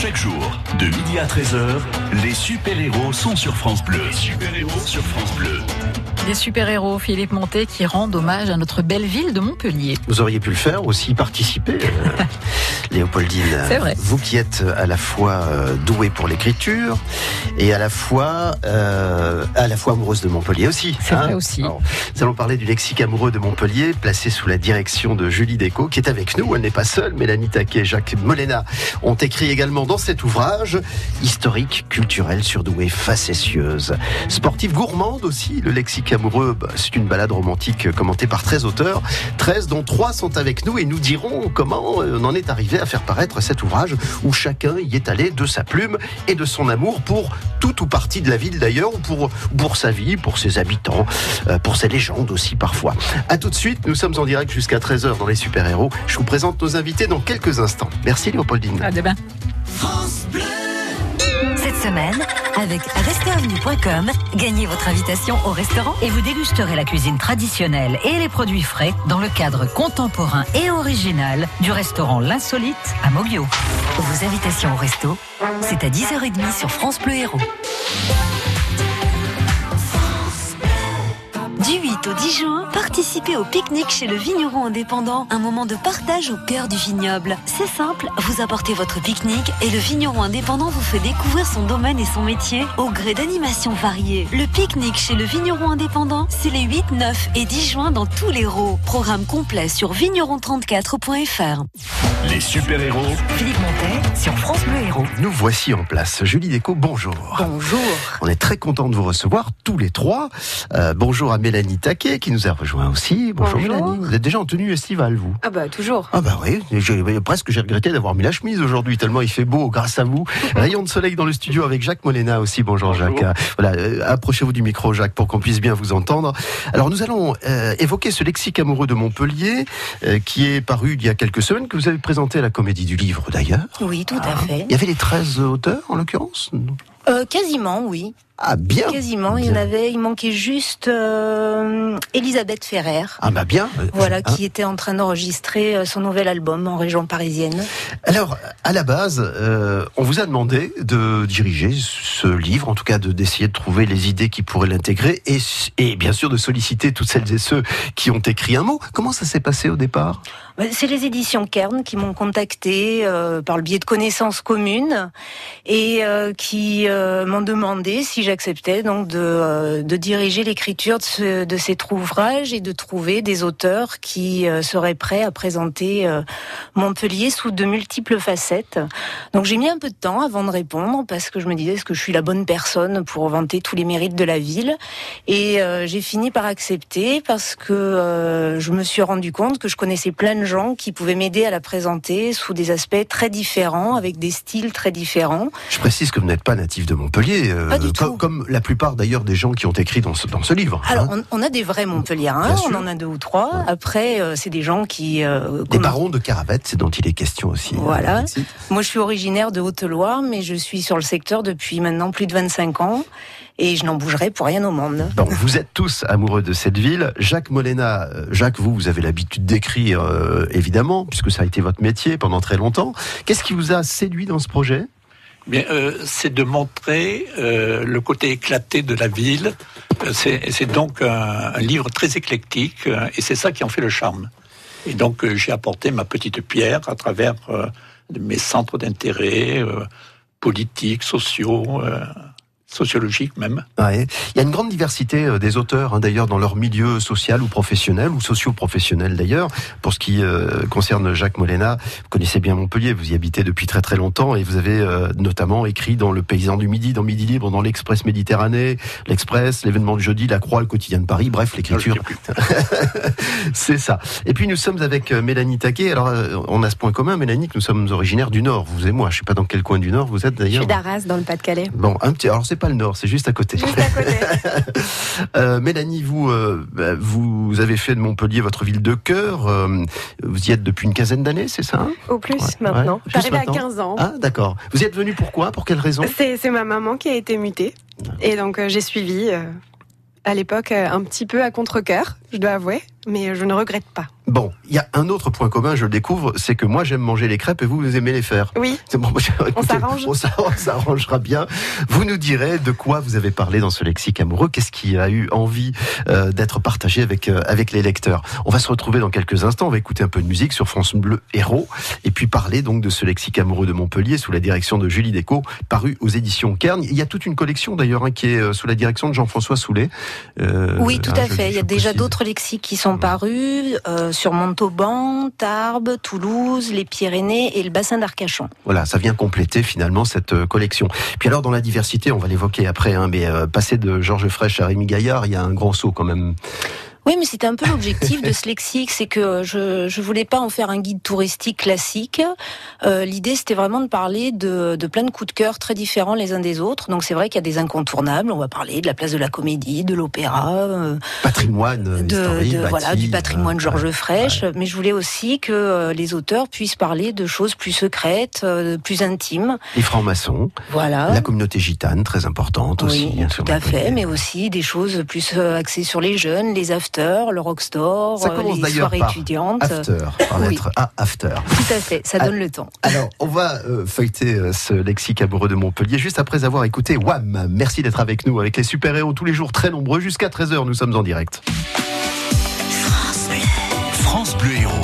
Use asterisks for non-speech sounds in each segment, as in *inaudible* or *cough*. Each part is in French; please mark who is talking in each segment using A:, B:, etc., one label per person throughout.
A: Chaque jour, de midi à 13h, les super-héros sont sur France Bleu. super-héros sur France Bleu.
B: Des super-héros, Philippe Montet, qui rendent hommage à notre belle ville de Montpellier.
C: Vous auriez pu le faire aussi, participer, euh, *laughs* Léopoldine.
B: C'est vrai.
C: Vous qui êtes à la fois euh, douée pour l'écriture et à la fois euh, à la fois amoureuse de Montpellier aussi. hein.
B: C'est vrai aussi.
C: Alors, nous allons parler du lexique amoureux de Montpellier, placé sous la direction de Julie Déco, qui est avec nous. Elle n'est pas seule. Mélanie Taquet et Jacques Molena ont écrit également dans cet ouvrage historique, culturel, surdouée, facétieuse, sportive, gourmande aussi. Le lexique amoureux, bah, c'est une balade romantique commentée par 13 auteurs, 13 dont 3 sont avec nous et nous dirons comment euh, on en est arrivé à faire paraître cet ouvrage où chacun y est allé de sa plume et de son amour pour tout ou partie de la ville d'ailleurs, ou pour, pour sa vie, pour ses habitants, euh, pour ses légendes aussi parfois. A tout de suite, nous sommes en direct jusqu'à 13h dans les super-héros. Je vous présente nos invités dans quelques instants. Merci Léopoldine.
B: À demain.
D: Cette semaine, avec restaurant.com, gagnez votre invitation au restaurant et vous dégusterez la cuisine traditionnelle et les produits frais dans le cadre contemporain et original du restaurant L'Insolite à Moglio. Vos invitations au resto, c'est à 10h30 sur France Bleu Héros. Du 8 au 10 juin, participez au pique-nique chez le vigneron indépendant, un moment de partage au cœur du vignoble. C'est simple, vous apportez votre pique-nique et le vigneron indépendant vous fait découvrir son domaine et son métier au gré d'animations variées. Le pique-nique chez le vigneron indépendant, c'est les 8, 9 et 10 juin dans tous les rôles. Programme complet sur vigneron34.fr.
A: Les super-héros
D: Philippe Montet sur France Bleu Héros.
C: Nous voici en place. Julie Déco, bonjour.
B: Bonjour.
C: On est très content de vous recevoir tous les trois. Euh, bonjour à Mélanie Taquet qui nous a rejoint aussi. Bonjour,
E: Bonjour.
C: Mélanie. Vous êtes déjà en tenue estivale, vous
E: Ah bah toujours.
C: Ah bah oui, j'ai- presque j'ai regretté d'avoir mis la chemise aujourd'hui tellement il fait beau grâce à vous. *laughs* Rayon de soleil dans le studio avec Jacques Molena aussi. Bonjour, Jacques. Voilà, euh, approchez-vous du micro Jacques pour qu'on puisse bien vous entendre. Alors nous allons euh, évoquer ce lexique amoureux de Montpellier euh, qui est paru il y a quelques semaines que vous avez présenté à la Comédie du Livre d'ailleurs.
F: Oui, tout à fait.
C: Il y avait les 13 auteurs en l'occurrence?
F: Euh, quasiment, oui.
C: Ah bien.
F: Quasiment. Il y en avait, il manquait juste euh, Elisabeth Ferrer.
C: Ah bah bien. Euh,
F: Voilà,
C: hein.
F: qui était en train d'enregistrer euh, son nouvel album en région parisienne.
C: Alors, à la base, euh, on vous a demandé de diriger ce livre, en tout cas de d'essayer de trouver les idées qui pourraient l'intégrer, et, et bien sûr de solliciter toutes celles et ceux qui ont écrit un mot. Comment ça s'est passé au départ?
F: Bah, C'est les éditions Kern qui m'ont contacté euh, par le biais de connaissances communes et qui m'ont demandé si j'acceptais donc de, euh, de diriger l'écriture de, ce, de cet ouvrage et de trouver des auteurs qui euh, seraient prêts à présenter euh, Montpellier sous de multiples facettes. Donc j'ai mis un peu de temps avant de répondre parce que je me disais est-ce que je suis la bonne personne pour vanter tous les mérites de la ville? Et j'ai fini par accepter parce que je me suis rendu compte que je connaissais plein de gens qui pouvaient m'aider à la présenter sous des aspects très différents, avec des styles très différents.
C: Je précise que vous n'êtes pas natif de Montpellier,
F: Pas du tout.
C: Comme la plupart d'ailleurs des gens qui ont écrit dans ce, dans ce livre.
F: Alors,
C: hein.
F: on, on a des vrais Montpelliérains, on en a deux ou trois.
C: Ouais.
F: Après, euh, c'est des gens qui... euh,
C: Des barons de Caravette, c'est dont il est question aussi. hein,
F: Voilà. Moi, je suis originaire de Haute-Loire, mais je suis sur le secteur depuis maintenant plus de 25 ans. Et je n'en bougerai pour rien au monde.
C: Bon, vous êtes tous amoureux de cette ville. Jacques Molena, euh, Jacques, vous, vous avez l'habitude d'écrire, euh, évidemment, puisque ça a été votre métier pendant très longtemps. Qu'est-ce qui vous a séduit dans ce projet?
G: Bien, euh, c'est de montrer euh, le côté éclaté de la ville. Euh, C'est donc un, un livre très éclectique euh, et c'est ça qui en fait le charme. Et donc euh, j'ai apporté ma petite pierre à travers mes centres d'intérêt politiques, sociaux, sociologiques même.
C: Ouais. Il y a une grande diversité euh, des auteurs, hein, d'ailleurs, dans leur milieu social ou professionnel, ou socio-professionnel d'ailleurs. Pour ce qui euh, concerne Jacques Molena, vous connaissez bien Montpellier, vous y habitez depuis très très longtemps, et vous avez euh, notamment écrit dans Le Paysan du Midi, dans Midi Libre, dans l'Express Méditerranée, l'Express, l'événement de jeudi, La Croix, le quotidien de Paris, bref, l'écriture.
G: Je sais plus. *laughs*
C: C'est ça. Et puis nous sommes avec Mélanie Taquet. Alors on a ce point commun, Mélanie, que nous sommes originaires du Nord, vous et moi. Je sais pas dans quel coin du Nord vous êtes
E: Je
C: d'ailleurs.
E: suis d'Arras dans le Pas-de-Calais.
C: Bon, un petit. Alors c'est pas le Nord, c'est juste à côté.
E: Juste à côté. *laughs*
C: Euh, Mélanie, vous, euh, bah, vous avez fait de Montpellier votre ville de cœur. euh, vous y êtes depuis une quinzaine d'années, c'est ça?
E: Au plus
C: Ouais,
E: maintenant.
C: ouais,
E: arrivée à
C: maintenant.
E: 15 ans.
C: Ah, d'accord. Vous y êtes venu pourquoi? Pour quelle raison?
E: C'est ma maman qui a été mutée. Et donc j'ai suivi à l'époque un petit peu à contre-cœur, je dois avouer, mais je ne regrette pas.
C: Bon, il y a un autre point commun, je le découvre, c'est que moi j'aime manger les crêpes et vous, vous aimez les faire.
E: Oui.
C: C'est bon, *laughs* écoutez,
E: s'arrange.
C: On s'ar- on s'arrangera bien. Vous nous direz de quoi vous avez parlé dans ce lexique amoureux, qu'est-ce qui a eu envie euh, d'être partagé avec, euh, avec les lecteurs? On va se retrouver dans quelques instants, on va écouter un peu de musique sur France Bleu Héros et puis parler donc de ce lexique amoureux de Montpellier sous la direction de Julie Déco, paru aux éditions Kern. Il y a toute une collection d'ailleurs hein, qui est euh, sous la direction de Jean-François Soulet. Euh,
F: Oui, tout
C: hein,
F: à
C: je-
F: fait. Il y a déjà d'autres lexiques qui sont parus euh, sur Montauban, Tarbes, Toulouse, les Pyrénées et le bassin d'Arcachon.
C: Voilà, ça vient compléter finalement cette euh, collection. Puis alors dans la diversité, on va l'évoquer après, hein, mais euh, passer de Georges Frêche à Rémi Gaillard, il y a un grand saut quand même.
F: Oui, mais c'était un peu l'objectif de ce lexique, c'est que je je voulais pas en faire un guide touristique classique. Euh, L'idée, c'était vraiment de parler de, de plein de coups de cœur très différents les uns des autres. Donc c'est vrai qu'il y a des incontournables. On va parler de la place de la Comédie, de l'opéra, euh,
C: Patrimoine euh,
F: de,
C: historique,
F: de-
C: bâti,
F: voilà du patrimoine
C: euh,
F: Georges
C: ouais.
F: Frêche. Mais je voulais aussi que euh, les auteurs puissent parler de choses plus secrètes, euh, plus intimes.
C: Les francs-maçons,
F: Voilà.
C: la communauté gitane, très importante aussi.
F: Oui,
C: hein,
F: tout à fait, mais aussi des choses plus euh, axées sur les jeunes, les le rockstore,
C: Ça
F: euh,
C: commence
F: les
C: d'ailleurs
F: soirées
C: par
F: étudiantes.
C: After, par
F: Oui.
C: lettre A, after.
F: Tout à fait, ça
C: Ah.
F: donne le temps.
C: Alors, on va euh, feuilleter euh, ce lexique amoureux de Montpellier juste après avoir écouté Wham. Merci d'être avec nous, avec les super-héros tous les jours très nombreux. Jusqu'à 13h, nous sommes en direct.
A: France Bleu Héros.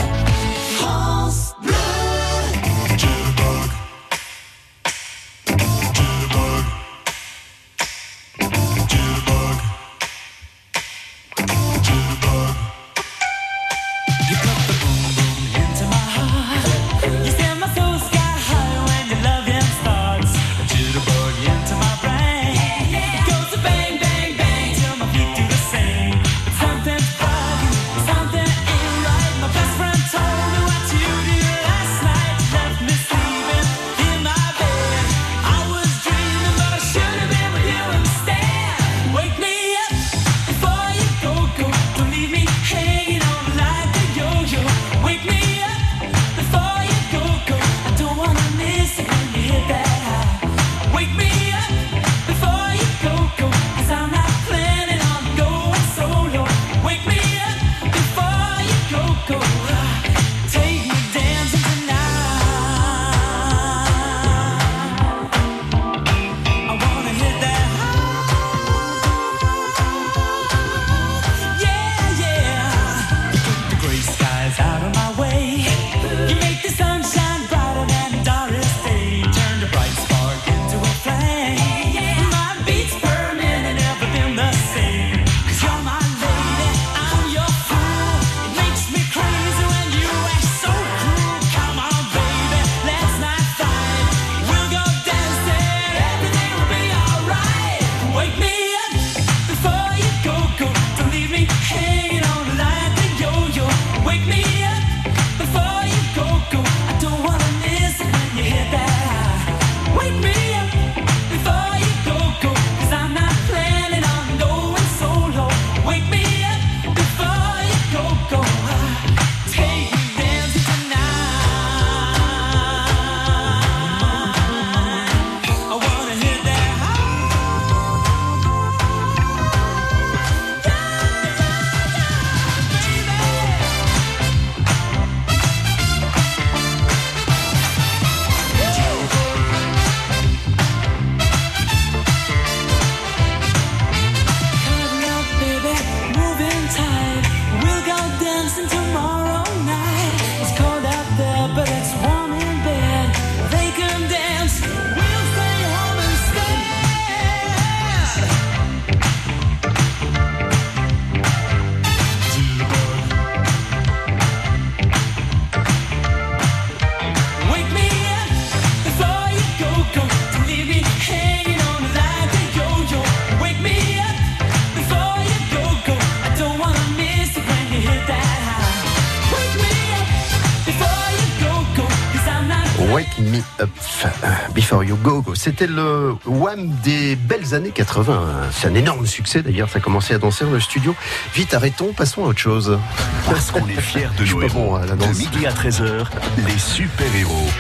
C: C'était le Wham des belles années 80. C'est un énorme succès d'ailleurs. Ça a commencé à danser dans le studio. Vite, arrêtons, passons à autre chose.
A: Parce qu'on est fiers de nos héros.
C: bon à la
A: de
C: danse.
A: midi à 13h, les super-héros.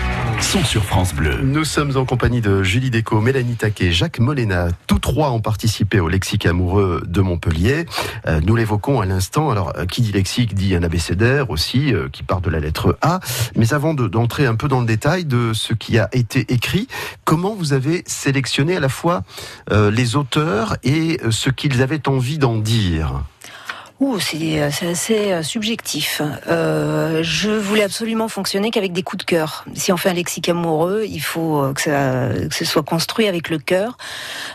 C: Nous sommes en compagnie de Julie Déco, Mélanie Taquet, Jacques Molena. Tous trois ont participé au lexique amoureux de Montpellier. Euh, nous l'évoquons à l'instant. Alors, euh, qui dit lexique dit un abécédaire aussi, euh, qui part de la lettre A. Mais avant de- d'entrer un peu dans le détail de ce qui a été écrit, comment vous avez sélectionné à la fois les auteurs et ce qu'ils avaient envie d'en dire?
F: Euh, c'est assez euh, subjectif. Euh, je voulais absolument fonctionner qu'avec des coups de cœur. Si on fait un lexique amoureux, il faut euh, que, ça, que ce soit construit avec le cœur.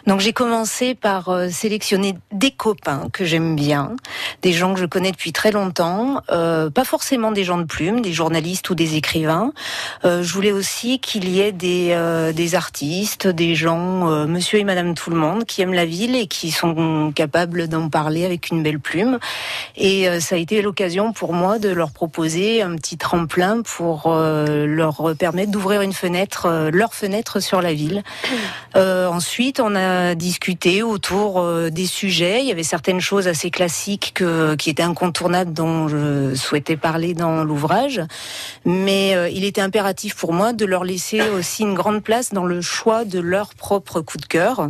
F: Donc j'ai commencé par sélectionner des copains que j'aime bien, des gens que je connais depuis très longtemps, euh, pas forcément des gens de plume, des journalistes ou des écrivains. Euh, je voulais aussi qu'il y ait des, des artistes, des gens, monsieur et madame tout le monde, qui aiment la ville et qui sont capables d'en parler avec une belle plume. Et euh, ça a été l'occasion pour moi de leur proposer un petit tremplin pour euh, leur permettre d'ouvrir une fenêtre, euh, leur fenêtre sur la ville. *coughs* Euh, ensuite, on a discuté autour des sujets. Il y avait certaines choses assez classiques que, qui étaient incontournables dont je souhaitais parler dans l'ouvrage. Mais il était impératif pour moi de leur laisser aussi une grande place dans le choix de leur propre coup de cœur.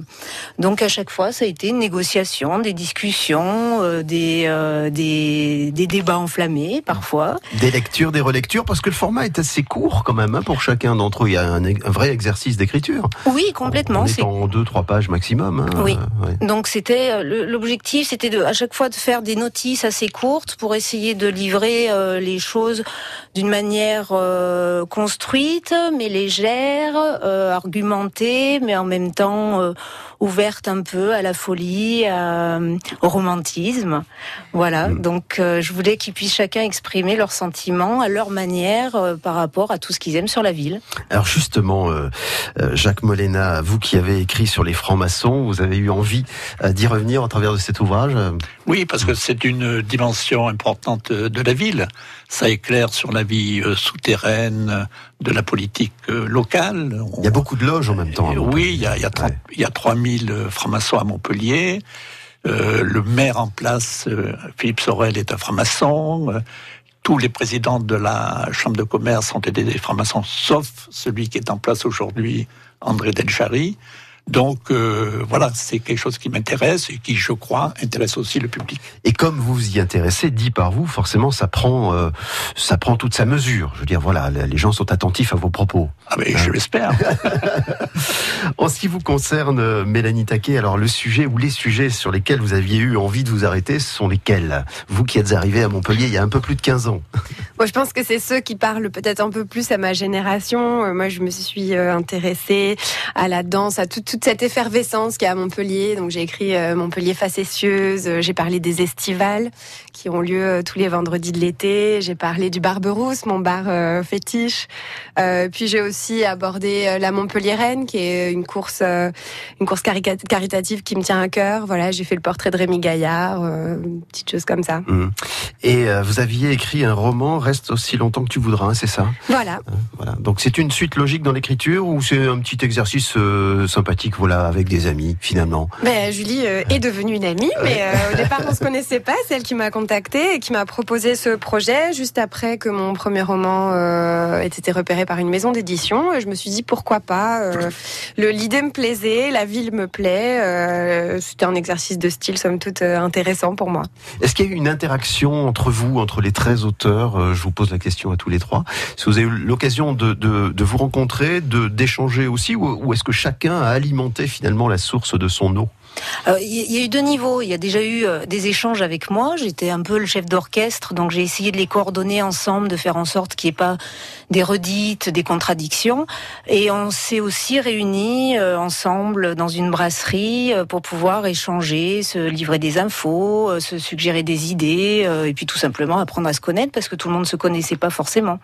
F: Donc à chaque fois, ça a été une négociation, des discussions, des, euh, des, des débats enflammés parfois.
C: Des lectures, des relectures, parce que le format est assez court quand même hein, pour chacun d'entre eux. Il y a un, un vrai exercice d'écriture.
F: Oui, complètement.
C: On est en deux, trois pages maximum. hein.
F: Oui.
C: Ouais.
F: Donc c'était euh, l'objectif, c'était à chaque fois de faire des notices assez courtes pour essayer de livrer euh, les choses d'une manière euh, construite, mais légère, euh, argumentée, mais en même temps euh, ouverte un peu à la folie, à- au romantisme. Voilà.
C: Mm.
F: Donc euh, je voulais qu'ils puissent chacun exprimer leurs sentiments à leur manière euh, par rapport à tout ce qu'ils aiment sur la ville.
C: Alors justement, euh, euh, Jacques Molena, vous qui avez écrit sur les francs-maçons, vous avez eu envie euh, d'y revenir au travers de cet ouvrage? euh,
G: Oui, parce que c'est une dimension importante de la ville. Ça éclaire sur la vie euh, souterraine de la politique euh, locale.
C: Il y a beaucoup de loges en même temps.
G: Oui, il y a, il y a, 30
C: Ouais.
G: il y a 3000 euh, francs-maçons à Montpellier. Euh, le maire en place, euh, Philippe Sorel, est un franc-maçon. Euh, tous les présidents de la Chambre de commerce ont été des francs-maçons, sauf celui qui est en place aujourd'hui, André Delchary. Donc euh, voilà, c'est quelque chose qui m'intéresse et qui, je crois, intéresse aussi le public.
C: Et comme vous vous y intéressez, dit par vous, forcément, ça prend, euh, ça prend toute sa mesure. Je veux dire, voilà, les gens sont attentifs à vos propos.
G: Ah mais je l'espère. *laughs*
C: En ce qui vous concerne, Mélanie Taquet, alors le sujet ou les sujets sur lesquels vous aviez eu envie de vous arrêter, ce sont lesquels? Vous qui êtes arrivé à Montpellier il y a un peu plus de 15 ans.
E: Moi, je pense que c'est ceux qui parlent peut-être un peu plus à ma génération. Euh, Moi, je me suis intéressée à la danse, à toute, toute cette effervescence qu'il y a à Montpellier. Donc, j'ai écrit euh, Montpellier facétieuse. Euh, J'ai parlé des estivales qui ont lieu euh, tous les vendredis de l'été. J'ai parlé du Barberousse, mon bar euh, fétiche. Puis, j'ai aussi abordé la Montpellier-Rennes, qui est une course, une course caritative qui me tient à cœur. Voilà, j'ai fait le portrait de Rémi Gaillard, euh, une petite chose comme ça.
C: Hum. Et vous aviez écrit un roman, Reste aussi longtemps que tu voudras, hein, c'est ça?
E: Voilà.
C: Voilà. Donc c'est une suite logique dans l'écriture ou c'est un petit exercice euh, sympathique, voilà, avec des amis finalement
E: Ben, Julie euh, est devenue une amie, mais euh, au *laughs* départ on se connaissait pas. C'est elle qui m'a contactée et qui m'a proposé ce projet juste après que mon premier roman euh, ait été repéré par une maison d'édition. Je me suis dit pourquoi pas. le l'idée me plaisait, la ville me plaît. C'était un exercice de style somme toute intéressant pour moi.
C: Est-ce qu'il y a eu une interaction entre vous, entre les 13 auteurs Je vous pose la question à tous les trois. Que vous avez eu l'occasion de, de, de vous rencontrer, d'échanger aussi, ou, ou est-ce que chacun a alimenté finalement la source de son eau
F: Euh, Il y, a eu deux niveaux. Il y a déjà eu euh, des échanges avec moi. J'étais un peu le chef d'orchestre, donc j'ai essayé de les coordonner ensemble, de faire en sorte qu'il n'y ait pas des redites, des contradictions. Et on s'est aussi réunis euh, ensemble dans une brasserie pour pouvoir échanger, se livrer des infos, se suggérer des idées, et puis tout simplement apprendre à se connaître parce que tout le monde ne se connaissait pas forcément.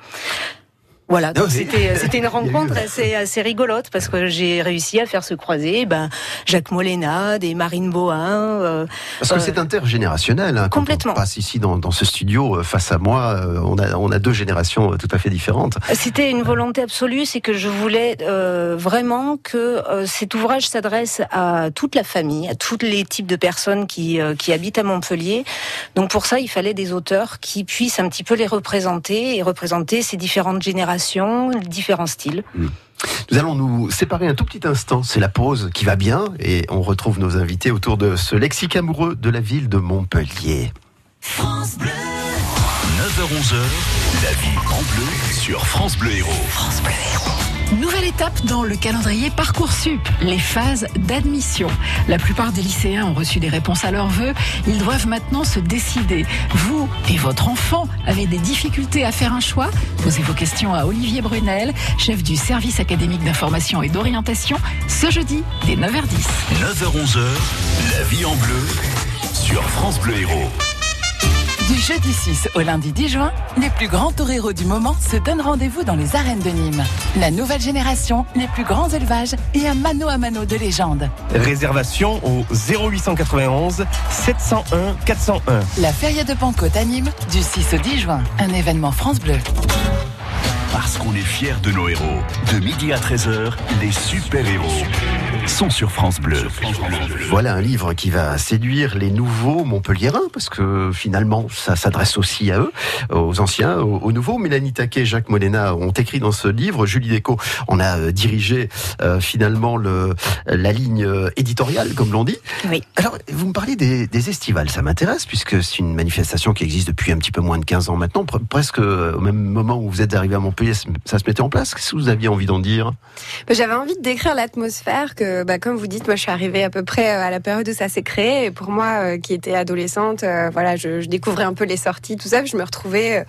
F: Voilà, donc
C: oui.
F: c'était c'était une *laughs* rencontre assez assez rigolote parce que j'ai réussi à faire se croiser ben Jacques Molena, des Marine Bohin. euh,
C: Parce que
F: Euh,
C: c'est intergénérationnel. Hein, quand
F: complètement.
C: On passe ici dans, dans ce studio euh, face à moi. euh, on a on a deux générations euh, tout à fait différentes.
F: C'était une volonté absolue, c'est que je voulais euh, vraiment que euh, cet ouvrage s'adresse à toute la famille, à tous les types de personnes qui, euh, qui habitent à Montpellier. Donc pour ça, il fallait des auteurs qui puissent un petit peu les représenter et représenter ces différentes générations différents styles.
C: Nous allons nous séparer un tout petit instant. C'est la pause qui va bien et on retrouve nos invités autour de ce lexique amoureux de la ville de Montpellier.
A: 9h-11h, la vie en bleu sur France Bleu Héros.
B: Nouvelle étape dans le calendrier Parcoursup, les phases d'admission. La plupart des lycéens ont reçu des réponses à leurs vœux. Ils doivent maintenant se décider. Vous et votre enfant avez des difficultés à faire un choix? Posez vos questions à Olivier Brunel, chef du service académique d'information et d'orientation, ce jeudi dès 9h10.
A: 9h-11h, la vie en bleu sur France Bleu Héros.
H: Du jeudi 6 au lundi 10 juin, les plus grands toreros du moment se donnent rendez-vous dans les arènes de Nîmes. La nouvelle génération, les plus grands élevages et un mano à mano de légende.
I: Réservation au 0891 701 401.
H: La Feria de Pentecôte à Nîmes, du 6 au 10 juin. Un événement France Bleu.
A: Parce qu'on est fiers de nos héros. De midi à 13h, les super-héros sont sur France Bleu.
C: Voilà un livre qui va séduire les nouveaux Montpelliérains, parce que finalement, ça s'adresse aussi à eux, aux anciens, aux, aux nouveaux. Mélanie Taquet et Jacques Molena ont écrit dans ce livre. Julie Déco en a euh, dirigé euh, finalement le, la ligne euh, éditoriale, comme l'on dit.
F: Oui.
C: Alors, vous me parlez des, des estivales, ça m'intéresse, puisque c'est une manifestation qui existe depuis un petit peu moins de 15 ans maintenant, pre- presque au même moment où vous êtes arrivé à Montpellier, ça se mettait en place. Qu'est-ce que vous aviez envie d'en dire?
E: Bah, J'avais envie de décrire l'atmosphère que, bah, comme vous dites, moi je suis arrivée à peu près euh, à la période où ça s'est créé. Et pour moi, euh, qui était adolescente, euh, voilà, je, je découvrais un peu les sorties, tout ça. puis Je me retrouvais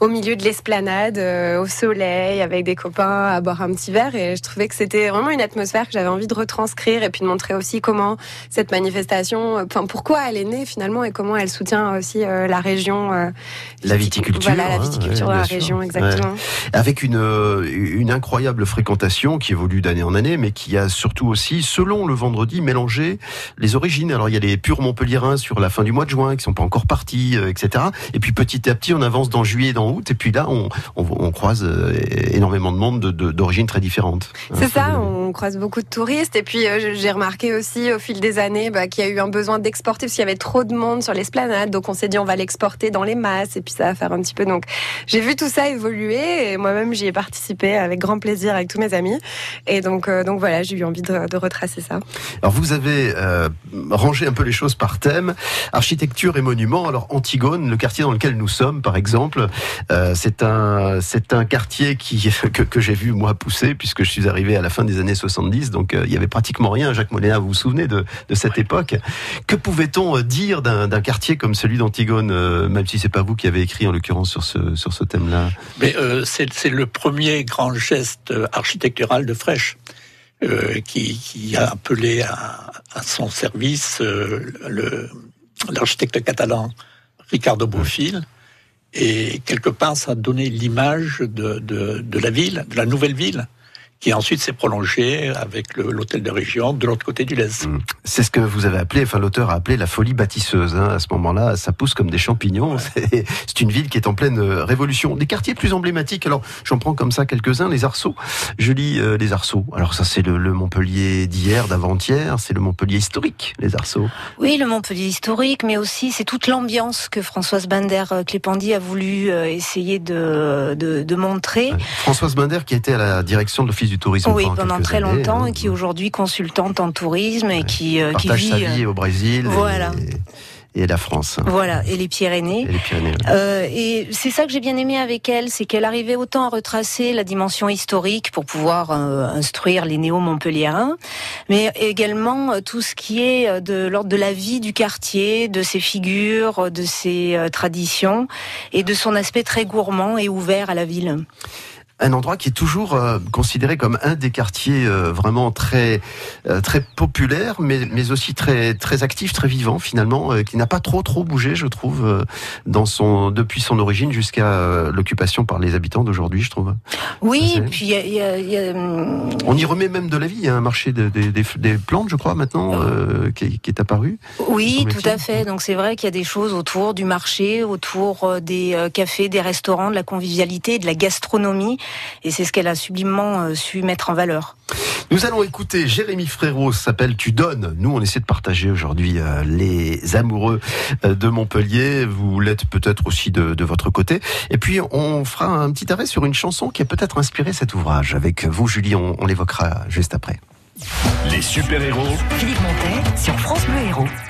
E: au milieu de l'esplanade, euh, au soleil, avec des copains, à boire un petit verre. Et je trouvais que c'était vraiment une atmosphère que j'avais envie de retranscrire et puis de montrer aussi comment cette manifestation, enfin pourquoi elle est née finalement et comment elle soutient aussi euh, la région.
C: La viticulture,
E: Voilà, la
C: hein,
E: viticulture
C: ouais,
E: de la
C: sûr.
E: région, exactement.
C: Avec une, euh, une incroyable fréquentation qui évolue d'année en année, mais qui a surtout aussi, selon le vendredi, mélangé les origines. Alors il y a les purs Montpelliérains sur la fin du mois de juin qui sont pas encore partis, euh, etc. Et puis petit à petit, on avance dans juillet et dans août, et puis là, on, on, on croise euh, énormément de monde de- de- d'origines très différentes.
E: C'est
C: Hein,
E: ça, on croise beaucoup de touristes et puis euh, j'ai remarqué aussi au fil des années bah, qu'il y a eu un besoin d'exporter parce qu'il y avait trop de monde sur l'esplanade, donc on s'est dit on va l'exporter dans les masses et puis ça va faire un petit peu. Donc j'ai vu tout ça évoluer et moi-même j'y ai participé avec grand plaisir avec tous mes amis et donc euh, donc voilà j'ai eu envie de, de retracer ça.
C: Alors vous avez euh, rangé un peu les choses par thème, architecture et monuments. Alors Antigone, le quartier dans lequel nous sommes, par exemple, euh, c'est un c'est un quartier qui *laughs* que, que j'ai vu moi pousser puisque je suis arrivé à la fin des années 70, donc euh, il y avait pratiquement rien. Jacques Molina, vous vous souvenez de, de cette époque Que pouvait-on dire d'un d'un quartier comme celui d'Antigone, euh, même si c'est pas vous qui avez écrit en l'occurrence sur ce sur ce thème-là?
G: Mais euh, c'est c'est le premier grand geste euh, architectural de Fresh. euh, qui, qui a appelé à, à son service euh, l'architecte catalan Ricardo Bofill. Et quelque part, ça a donné l'image de, de, de la ville, de la nouvelle ville, qui ensuite s'est prolongée avec l'hôtel de région de l'autre côté du Lez.
C: C'est ce que vous avez appelé, enfin l'auteur a appelé la folie bâtisseuse. hein. À ce moment-là, ça pousse comme des champignons. *laughs* C'est- C'est une ville qui est en pleine euh, révolution. Des quartiers plus emblématiques. Alors, j'en prends comme ça quelques-uns. Les Arceaux. Je lis euh, les Arceaux. Alors ça, c'est le, le Montpellier d'hier, d'avant-hier. C'est le Montpellier historique, les Arceaux.
F: Oui, le Montpellier historique, mais aussi c'est toute l'ambiance que Françoise Binder euh, Clépandi a voulu essayer de, de, de montrer.
C: Françoise Binder, qui était à la direction de l'Office du tourisme
F: Oui,
C: pendant,
F: très
C: années,
F: longtemps
C: hein.
F: et qui est aujourd'hui consultante en tourisme et qui, euh, qui vit.
C: sa vie
F: euh,
C: au Brésil. et-
F: voilà.
C: Et, la France.
F: Voilà, et les Pyrénées.
C: Et les Pyrénées.
F: Euh, et c'est ça que j'ai bien aimé avec elle, c'est qu'elle arrivait autant à retracer la dimension historique pour pouvoir euh, instruire les néo-montpelliérains, mais également euh, tout ce qui est de l'ordre de la vie du quartier, de ses figures, de ses traditions et de son aspect très gourmand et ouvert à la ville.
C: Un endroit qui est toujours euh, considéré comme un des quartiers euh, vraiment très euh, très populaire, mais mais aussi très très actif, très vivant finalement, euh, qui n'a pas trop trop bougé, je trouve, euh, dans son depuis son origine jusqu'à l'occupation par les habitants d'aujourd'hui, je trouve.
F: Oui,
C: Ça,
F: puis il y a- y a- y a, hum,
C: On y remet même de la vie. Il y a un marché de- des- plantes, je crois, maintenant, euh, qui, est- qui est apparu.
F: Oui, tout à fait. Donc c'est vrai qu'il y a des choses autour du marché, autour des cafés, des restaurants, de la convivialité, de la gastronomie, et c'est ce qu'elle a sublimement euh, su mettre en valeur.
C: Nous allons écouter Jérémy Frérot, s'appelle Tu donnes. Nous, on essaie de partager aujourd'hui euh, les amoureux euh, de Montpellier. Vous l'êtes peut-être aussi de, de votre côté. Et puis, on fera un petit arrêt sur une chanson qui a peut-être inspiré cet ouvrage. Avec vous, Julie, on, on l'évoquera juste après.
A: Les super-héros
J: Philippe Montet sur France Bleu Héros.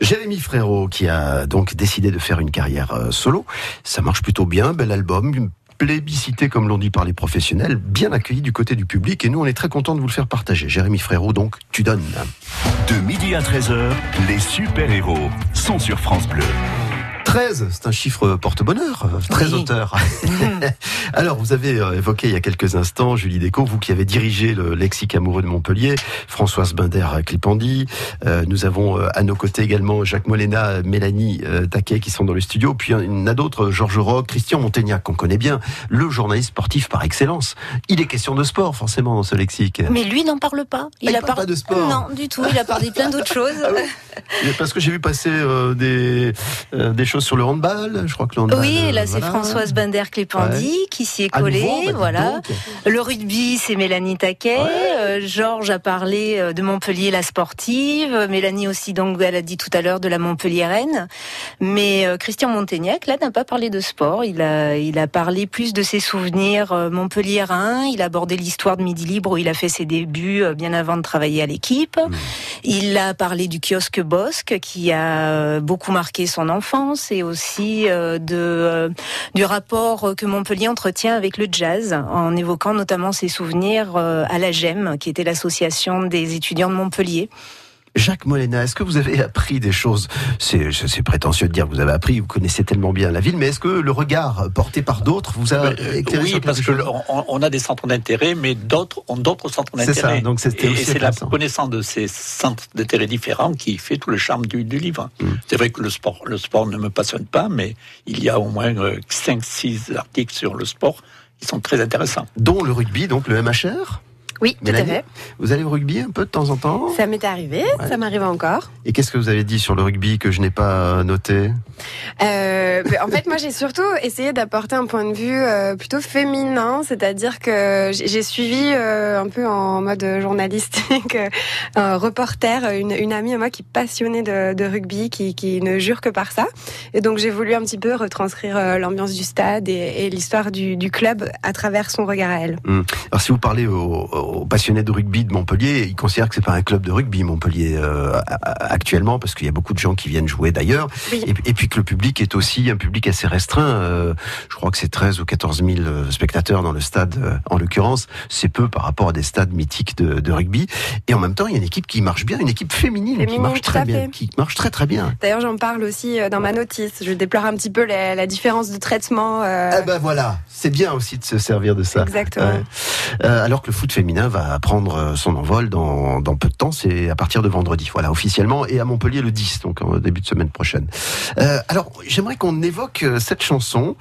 C: Jérémy Frérot qui a donc décidé de faire une carrière euh, solo. Ça marche plutôt bien, bel album, plébiscité comme l'on dit par les professionnels, bien accueilli du côté du public et nous on est très content de vous le faire partager. Jérémy Frérot donc tu donnes.
A: De midi à 13h, les super-héros sont sur France Bleu.
C: 13, c'est un chiffre porte-bonheur, euh, 13
F: Oui.
C: auteurs. *laughs* *laughs* Alors, vous avez euh, évoqué il y a quelques instants, Julie Déco, vous qui avez dirigé le lexique amoureux de Montpellier, Françoise Binder Clipandi. Euh, nous avons euh, à nos côtés également Jacques Molena, Mélanie euh, Taquet qui sont dans le studio. Puis il y en a d'autres, Georges Roch, Christian Montaignac, qu'on connaît bien, le journaliste sportif par excellence. Il est question de sport, forcément, dans ce lexique.
F: Mais lui n'en parle pas.
C: il parle pas de sport.
F: Non, du tout. Il a parlé plein d'autres *laughs* choses.
C: Parce que j'ai vu passer euh, des, euh, des choses sur le handball. Je crois que le handball.
F: Oui, là c'est
C: voilà.
F: Françoise Binder Clépandi qui s'y est
C: À
F: collée,
C: nouveau, bah,
F: voilà. Le rugby, c'est Mélanie Taquet.
C: Ouais.
F: Euh, Georges a parlé euh, de Montpellier, la sportive. Mélanie aussi, donc elle a dit tout à l'heure de la Montpelliéraine. Mais euh, Christian Montaignac, là, n'a pas parlé de sport. Il a, il a parlé plus de ses souvenirs montpelliérains. Il a abordé l'histoire de Midi Libre où il a fait ses débuts bien avant de travailler à l'équipe.
C: Mmh.
F: Il a parlé du kiosque Bosque qui a beaucoup marqué son enfance et aussi euh, euh, du rapport que Montpellier entretient avec le jazz en évoquant notamment ses souvenirs euh, à la GEM qui était l'association des étudiants de Montpellier.
C: Jacques Molena, est-ce que vous avez appris des choses? C'est c'est prétentieux de dire que vous avez appris, vous connaissez tellement bien la ville, mais est-ce que le regard porté par d'autres vous a
G: Euh,
C: éclairé
G: oui,
C: sur
G: parce que
C: quelque
G: le-
C: chose?
G: on, on a des centres d'intérêt, mais d'autres ont d'autres centres
C: C'est ça,
G: d'intérêt.
C: donc c'était
G: Et,
C: aussi
G: et c'est la connaissance de ces centres d'intérêt différents qui fait tout le charme du, du livre.
C: Mm.
G: C'est vrai que le sport, le sport ne me passionne pas, mais il y a au moins 5-6 articles sur le sport ils sont très intéressants.
C: Dont le rugby, donc le MHR.
E: Oui, tout à fait.
C: vous allez au rugby un peu de temps en temps?
E: Ça m'est arrivé,
C: Ouais.
E: ça m'arrive encore.
C: Et qu'est-ce que vous avez dit sur le rugby que je n'ai pas noté?
E: Euh, en fait, moi, j'ai surtout essayé d'apporter un point de vue euh, plutôt féminin, c'est-à-dire que j'ai suivi euh, un peu en mode journalistique, euh, un reporter, une, une amie à moi qui est passionnée de, de rugby, qui, qui ne jure que par ça. Et donc, j'ai voulu un petit peu retranscrire euh, l'ambiance du stade et, et l'histoire du, du club à travers son regard à elle.
C: Hum. Alors si vous parlez aux, aux passionnés de rugby de Montpellier, ils considèrent que c'est pas un club de rugby Montpellier euh, actuellement parce qu'il y a beaucoup de gens qui viennent jouer d'ailleurs.
E: Oui.
C: Et, et puis que le public est aussi un public assez restreint. euh, je crois que c'est 13 ou 14 000 spectateurs dans le stade euh, en l'occurrence. C'est peu par rapport à des stades mythiques de, de rugby. Et en même temps, il y a une équipe qui marche bien, une équipe féminine, qui
E: Féminine,
C: marche
E: tout
C: très bien, qui marche très très bien.
E: D'ailleurs, j'en parle aussi euh, dans ma notice. Je déplore un petit peu la, la différence de traitement. euh,
C: Ah ben voilà, c'est bien aussi de se servir de ça.
E: Exactement.
C: Ouais. Euh, alors que le foot féminin va prendre euh, son envol dans, peu de temps, c'est à partir de vendredi, voilà, officiellement, et à Montpellier le 10, donc en début de semaine prochaine. Euh, alors, j'aimerais qu'on évoque euh, cette chanson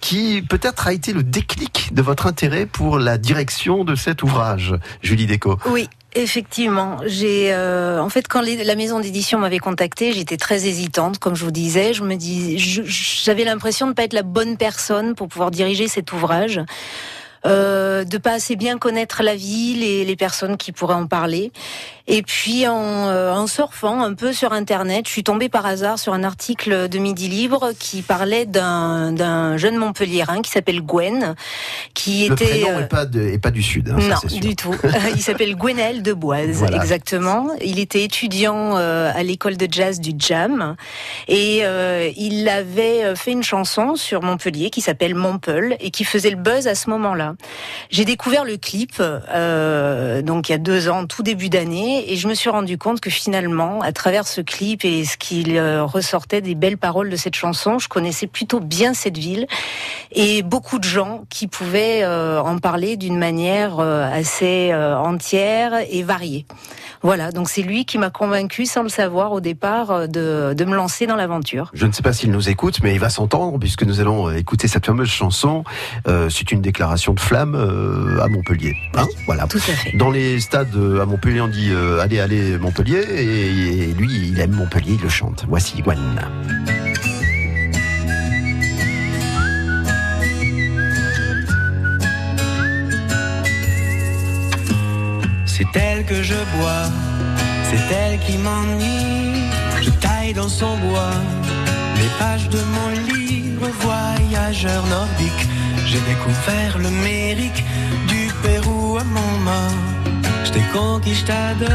C: qui peut-être a été le déclic de votre intérêt pour la direction de cet ouvrage, Julie Déco.
F: Oui. Effectivement, j'ai en fait quand la maison d'édition m'avait contactée, j'étais très hésitante, comme je vous disais. Je me dis, j'avais l'impression de pas être la bonne personne pour pouvoir diriger cet ouvrage, euh, de pas assez bien connaître la ville et les personnes qui pourraient en parler. Et puis en, euh, en surfant un peu sur Internet, je suis tombée par hasard sur un article de Midi Libre qui parlait d'un jeune Montpelliérain qui s'appelle Gwen, qui
C: Le
F: était
C: prénom
F: euh,
C: pas, de, pas du Sud, hein, ça,
F: non,
C: sûr.
F: du tout. *laughs* Il s'appelle Gwenel de Boise,
C: Voilà.
F: exactement. Il était étudiant euh, à l'école de jazz du Jam et euh, il avait euh, fait une chanson sur Montpellier qui s'appelle Montpeul et qui faisait le buzz à ce moment-là. J'ai découvert le clip euh, donc il y a deux ans, tout début d'année, et je me suis rendu compte que finalement, à travers ce clip et ce qu'il euh, ressortait des belles paroles de cette chanson, je connaissais plutôt bien cette ville et beaucoup de gens qui pouvaient euh, en parler d'une manière euh, assez euh, entière et variée. Voilà, donc c'est lui qui m'a convaincu sans le savoir au départ de, de me lancer dans l'aventure.
C: Je ne sais pas s'il nous écoute, mais il va s'entendre puisque nous allons écouter cette fameuse chanson. C'est une déclaration de flamme à Montpellier. Hein voilà.
F: Tout à fait.
C: Dans les stades à Montpellier, on dit euh, allez, allez Montpellier, et, lui, il aime Montpellier, il le chante. Voici Gwen.
K: C'est elle que je bois, c'est elle qui m'ennuie. Je taille dans son bois les pages de mon livre Voyageur nordique. J'ai découvert le mérique du Pérou à mon Je t'ai conquis, je t'adore.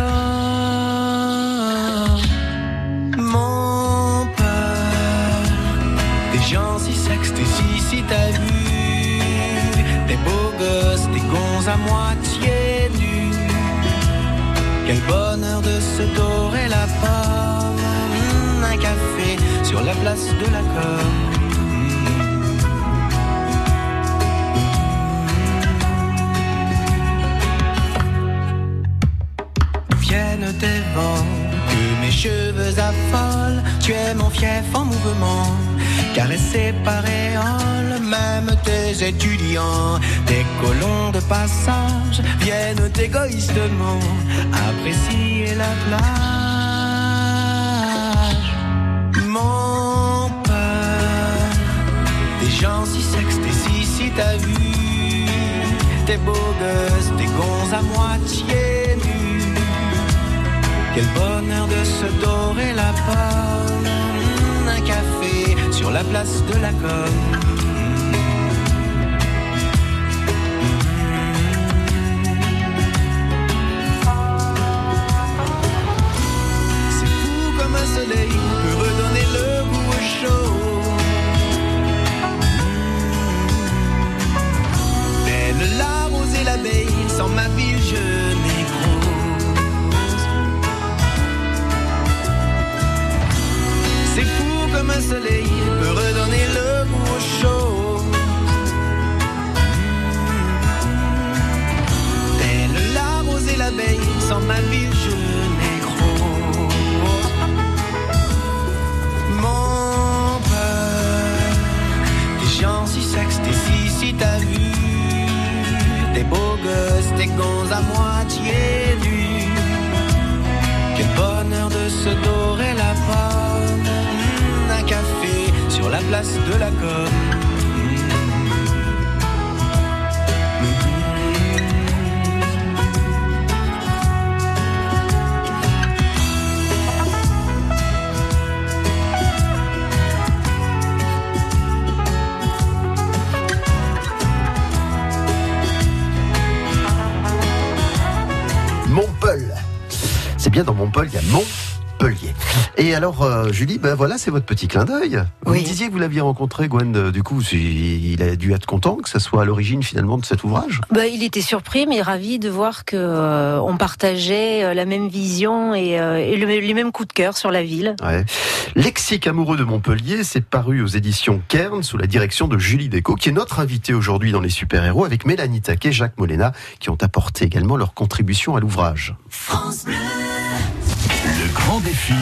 K: Mon peur, des gens si sexes, si, si t'as vu. Des beaux gosses, des gonzes à moitié nus. Quel bonheur de se dorer la pomme. Un café sur la place de la com. Tes vents, que mes cheveux affolent. Tu es mon fief en mouvement, caressé par éole. Même tes étudiants, tes colons de passage, viennent égoïstement apprécier la plage. Mon peur, des gens si sexes, si, t'as vu. Des beaux gosses, des gonzes à moitié. Quel bonheur de se dorer la pomme. Un café sur la place de la com. C'est fou comme un soleil peut redonner le goût au chaud. Telle la rose et l'abeille, sans ma ville je un soleil peut redonner le au chaud. Telle la rose et l'abeille, sans ma ville
L: de la com.
C: Montpellier. C'est bien dans Montpellier, il y a Montpellier. *laughs* Et alors, euh, Julie, ben voilà, c'est votre petit clin d'œil. Vous
F: Oui.
C: me disiez que vous l'aviez rencontré, Gwen, euh, du coup, il a dû être content que ça soit à l'origine finalement de cet ouvrage.
F: Bah, il était surpris, mais ravi de voir que euh, on partageait euh, la même vision et, euh, et le- les mêmes coups de cœur sur la ville.
C: Ouais. Lexique amoureux de Montpellier, c'est paru aux éditions Kern sous la direction de Julie Déco, qui est notre invitée aujourd'hui dans les super-héros, avec Mélanie Taquet et Jacques Molena, qui ont apporté également leur contribution à l'ouvrage.
A: Le grand défi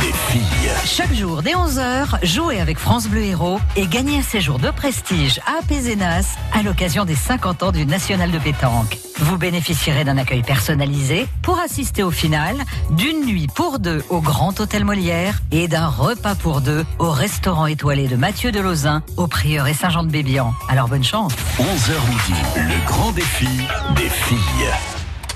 A: des filles.
J: Chaque jour dès 11h, jouez avec France Bleu Héros et gagnez un séjour de prestige à Pézenas à l'occasion des 50 ans du National de pétanque. Vous bénéficierez d'un accueil personnalisé pour assister au final, d'une nuit pour deux au Grand Hôtel Molière et d'un repas pour deux au restaurant étoilé de Mathieu de Lauzun au Prieuré Saint-Jean de Bébian. Alors bonne chance.
A: 11h midi, le grand défi des filles.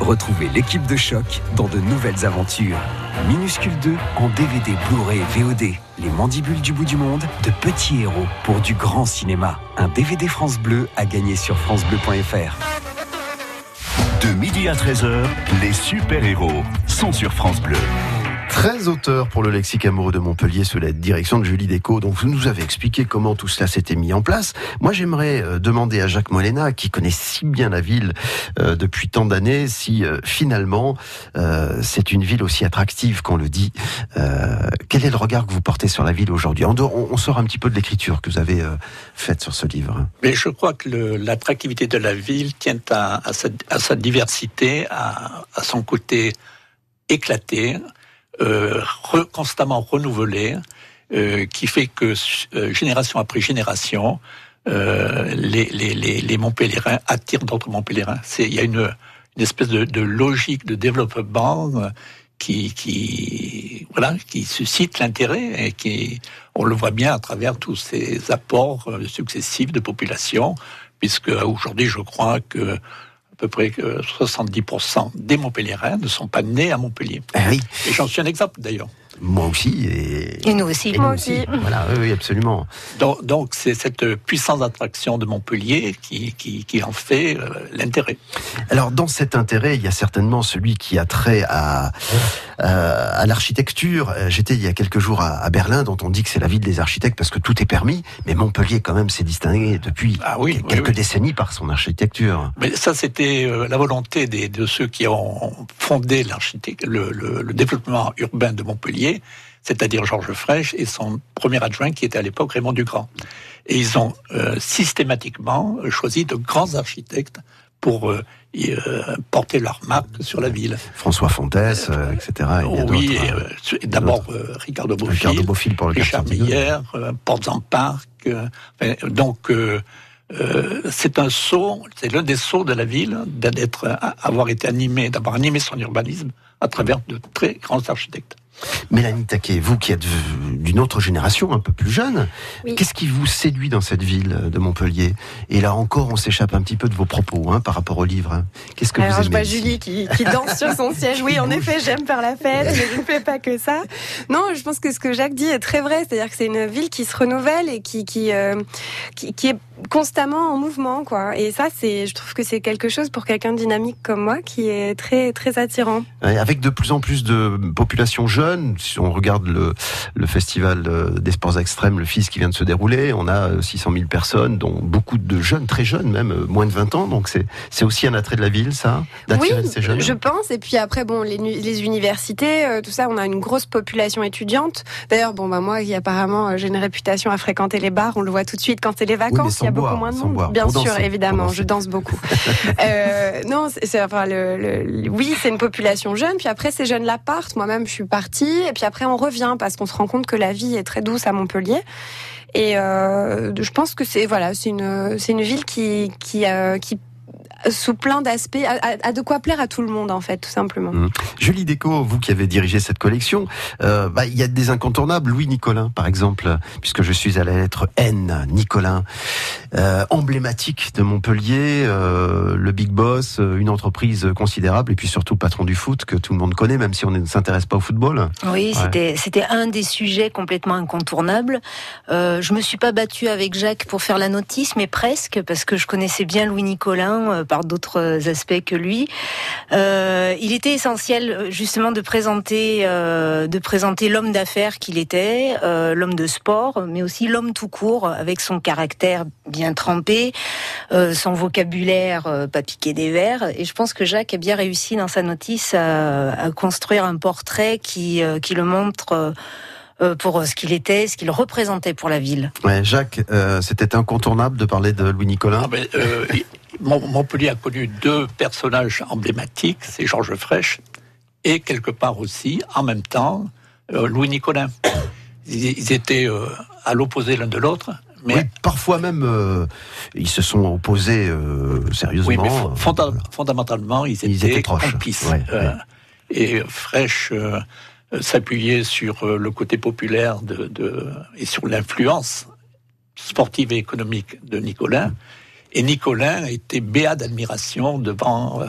M: Retrouvez l'équipe de choc dans de nouvelles aventures. Minuscule 2 en DVD, Blu-ray VOD. Les mandibules du bout du monde, de petits héros pour du grand cinéma. Un DVD France Bleu à gagner sur francebleu.fr.
A: De midi à 13h, les super-héros sont sur France Bleu.
C: 13 auteurs pour le lexique amoureux de Montpellier sous la direction de Julie Déco. Donc vous nous avez expliqué comment tout cela s'était mis en place. Moi j'aimerais euh, demander à Jacques Molena, qui connaît si bien la ville euh, depuis tant d'années, si euh, finalement c'est une ville aussi attractive qu'on le dit. Quel est le regard que vous portez sur la ville aujourd'hui? On, sort un petit peu de l'écriture que vous avez faite sur ce livre.
G: Mais je crois que l'attractivité de la ville tient à, sa, diversité, à son côté éclaté, euh, constamment renouvelé, euh, qui fait que euh, génération après génération, euh, les, les, les, attirent d'autres Montpelliérains. C'est- Il y a une, espèce de, logique de développement qui, qui, suscite l'intérêt et qui, on le voit bien à travers tous ces apports successifs de population, puisque aujourd'hui, je crois que peu près que 70% des Montpelliérains ne sont pas nés à Montpellier.
C: Ah oui,
G: Et j'en suis un exemple d'ailleurs.
C: moi aussi. Et,
F: Et nous aussi.
C: et nous aussi. Voilà, oui, oui, absolument.
G: Donc, c'est cette puissance d'attraction de Montpellier qui, qui, qui en fait euh, l'intérêt.
C: Alors dans cet intérêt, il y a certainement celui qui a trait à, à l'architecture. Euh, J'étais il y a quelques jours à, à Berlin, dont on dit que c'est la ville des architectes parce que tout est permis, mais Montpellier quand même s'est distingué depuis
G: Ah oui,
C: quel-
G: oui,
C: quelques
G: oui.
C: décennies par son architecture.
G: Mais ça, c'était euh, la volonté des, de ceux qui ont fondé le, le, le développement urbain de Montpellier, c'est-à-dire Georges Frêche et son premier adjoint qui était à l'époque Raymond Dugrand. Et ils ont euh, systématiquement choisi de grands architectes pour euh, y, euh, porter leur marque sur la ville.
C: François Fontès, euh, etc. et
G: oui,
C: hein.
G: euh, et d'abord euh, Ricardo Bofill,
C: Ricardo Bofill pour le
G: Richard. Meyer, euh, Portes en Parc. euh, donc, euh, euh, c'est un saut, c'est l'un des sauts de la ville d'être, à- avoir été animé, d'avoir animé son urbanisme à travers de très grands architectes.
C: Mélanie Taquet, vous qui êtes d'une autre génération, un peu plus jeune,
E: Oui.
C: qu'est-ce qui vous séduit dans cette ville de Montpellier? Et là encore, on s'échappe un petit peu de vos propos hein, par rapport au livre. hein. Qu'est-ce que
E: Alors,
C: vous
E: je
C: aimez
E: vois
C: ici
E: Julie qui, qui danse sur son siège. Oui, en effet, j'aime faire la fête, mais je ne fais pas que ça. Non, je pense que ce que Jacques dit est très vrai. C'est-à-dire que c'est une ville qui se renouvelle et qui, qui, euh, qui, qui est constamment en mouvement, quoi. Et ça, c'est, je trouve que c'est quelque chose pour quelqu'un de dynamique comme moi qui est très, très attirant.
C: Avec de plus en plus de population jeune, si on regarde le, le festival euh, des sports extrêmes, le FIS qui vient de se dérouler, on a euh, 600 000 personnes, dont beaucoup de jeunes, très jeunes même, euh, moins de 20 ans. Donc c'est c'est aussi un attrait de la ville, ça, d'attirer ces jeunes.
E: je pense. Et puis après, bon, les, universités, euh, tout ça, on a une grosse population étudiante. D'ailleurs, bon, bah moi, qui apparemment, euh, j'ai une réputation à fréquenter les bars, on le voit tout de suite quand c'est les
C: Oui,
E: vacances. A beaucoup moins de monde.
C: boire.
E: Bien sûr,
C: danser,
E: évidemment, je danse beaucoup. *laughs* Euh, non, c'est c'est- enfin le, le- oui, c'est une population jeune. Puis après, ces jeunes-là partent. Moi-même, je suis partie. Et puis après, on revient parce qu'on se rend compte que la vie est très douce à Montpellier. Et euh, je pense que c'est voilà, c'est une c'est une ville qui qui euh, qui sous plein d'aspects a de quoi plaire à tout le monde en fait, tout simplement.
C: Mmh. Julie Déco, vous qui avez dirigé cette collection, euh, bah, il y a des incontournables. Louis Nicolin, par exemple, puisque je suis à la lettre N, Nicolin, euh, emblématique de Montpellier, euh, le big boss, euh, une entreprise considérable, et puis surtout patron du foot que tout le monde connaît, même si on ne s'intéresse pas au football.
F: Oui,
C: Ouais.
F: c'était c'était un des sujets complètement incontournables. Euh, je me suis pas battue avec Jacques pour faire la notice, mais presque parce que je connaissais bien Louis Nicolin par d'autres aspects que lui. Il était essentiel justement de présenter de présenter l'homme d'affaires qu'il était, l'homme de sport, mais aussi l'homme tout court avec son caractère bien trempé, euh, son vocabulaire euh, pas piqué des verres. Et je pense que Jacques a bien réussi dans sa notice à, à construire un portrait qui, euh, qui le montre pour ce qu'il était, ce qu'il représentait pour la ville.
C: Ouais, Jacques, euh, c'était incontournable de parler de Louis Nicolin.
G: Ah ben, euh, Mont- Montpellier a connu deux personnages emblématiques, c'est Georges Frêche et quelque part aussi, en même temps, euh, Louis Nicolin. Ils, ils étaient euh, à l'opposé l'un de l'autre, mais
C: Oui, parfois même, euh, ils se sont opposés euh, sérieusement.
G: Oui, mais fo- fonda- fondamentalement, ils étaient,
C: Ils étaient proches,
G: complices.
C: ouais,
G: Euh,
C: ouais.
G: Et Fraîche euh, euh, s'appuyait sur euh, le côté populaire de, de- et sur l'influence sportive et économique de Nicolin. Et Nicolin était béat d'admiration devant euh,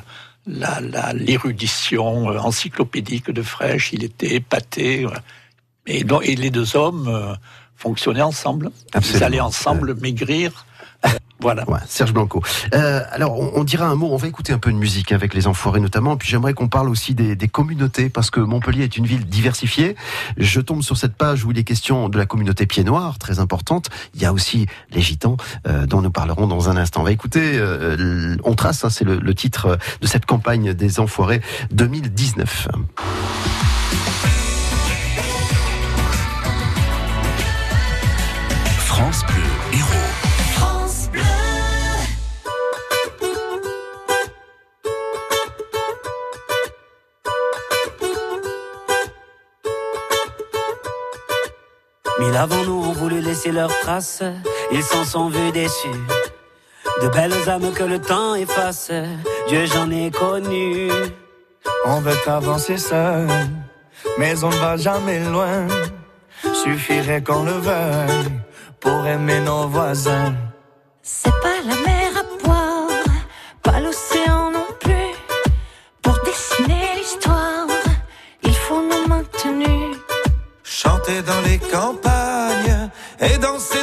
G: l'érudition euh, encyclopédique de Fraîche. Il était épaté. euh, et, donc- et les deux hommes fonctionnaient ensemble. Ils
C: Absolument.
G: allaient ensemble maigrir. *laughs* Voilà.
C: Ouais, Serge Blanco. Euh, alors, on, on dira un mot, on va écouter un peu de musique avec les Enfoirés notamment, puis j'aimerais qu'on parle aussi des, des communautés, parce que Montpellier est une ville diversifiée. Je tombe sur cette page où il est question de la communauté pied noir, très importante. Il y a aussi les gitans, euh, dont nous parlerons dans un instant. On va écouter, euh, on trace, hein, c'est le, le titre de cette campagne des Enfoirés 2019.
A: France Bleu Héros.
N: France Bleu.
O: Mille avant nous ont voulu laisser leurs traces, ils s'en sont vus déçus. De belles âmes que le temps efface, Dieu j'en ai connu.
P: On veut avancer seul, mais on ne va jamais loin. Suffirait qu'on le veuille pour aimer nos voisins.
N: C'est pas la mer à boire, pas l'océan non plus. Pour dessiner l'histoire, il faut nos maintenus.
P: Chanter dans les campagnes et danser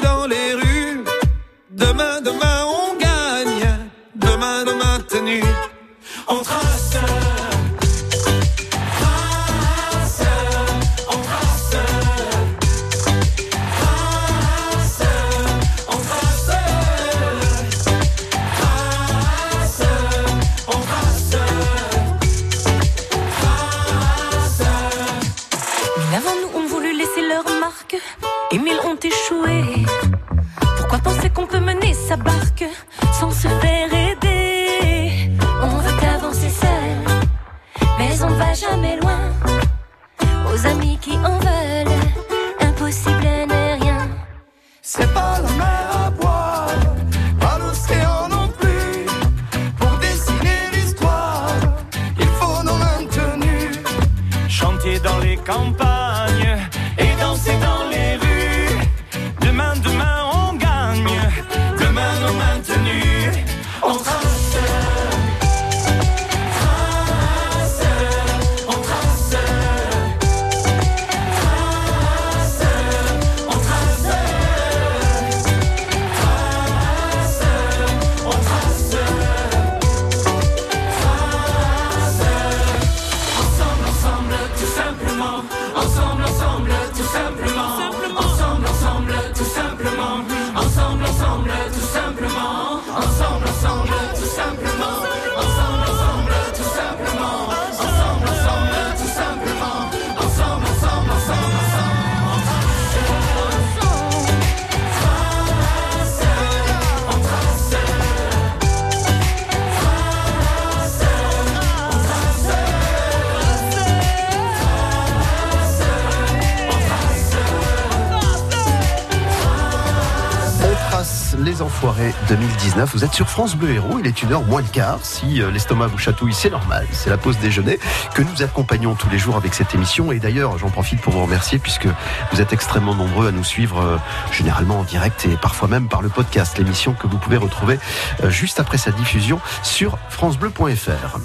C: soirée 2019. Vous êtes sur France Bleu Héros. Il est une heure moins le quart. Si euh, l'estomac vous chatouille, c'est normal. C'est la pause déjeuner que nous accompagnons tous les jours avec cette émission. Et d'ailleurs, j'en profite pour vous remercier puisque vous êtes extrêmement nombreux à nous suivre euh, généralement en direct et parfois même par le podcast. L'émission que vous pouvez retrouver euh, juste après sa diffusion sur francebleu.fr.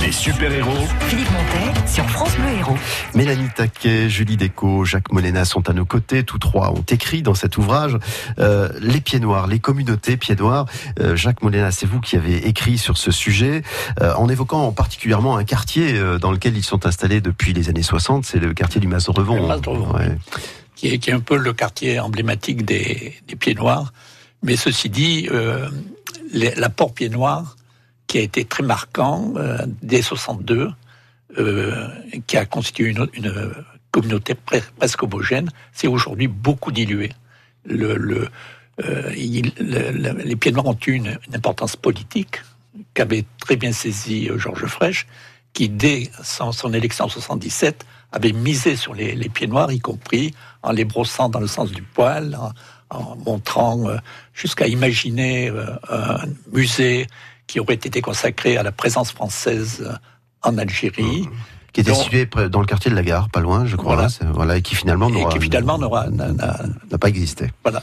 A: Les super-héros.
J: Philippe Montet sur France Bleu Héros.
C: Mélanie Taquet, Julie Déco, Jacques Molena sont à nos côtés. Tous trois ont écrit dans cet ouvrage euh, Les Pieds Noirs, les Noirs. Euh, Jacques Molena, c'est vous qui avez écrit sur ce sujet, euh, en évoquant particulièrement un quartier euh, dans lequel ils sont installés depuis les années 60, c'est le quartier du Mas-Revon, Ouais.
G: qui est, qui est un peu le quartier emblématique des, des Pieds Noirs. Mais ceci dit, euh, l'apport Pieds Noirs, qui a été très marquant euh, dès 62, euh, qui a constitué une, une communauté pre- presque homogène, c'est aujourd'hui beaucoup dilué. Le, le, euh, les Pieds Noirs ont eu une, importance politique qu'avait très bien saisi euh, Georges Frêche, qui dès son, élection en 77 avait misé sur les, les pieds noirs, y compris en les brossant dans le sens du poil, en, montrant euh, jusqu'à imaginer un musée qui aurait été consacré à la présence française en Algérie.
C: Qui était situé dans le quartier de la gare, pas loin, je crois.
G: Voilà.
C: là, voilà et qui finalement n'aura
G: qui finalement n'aura n'a-
C: pas existé.
G: Voilà.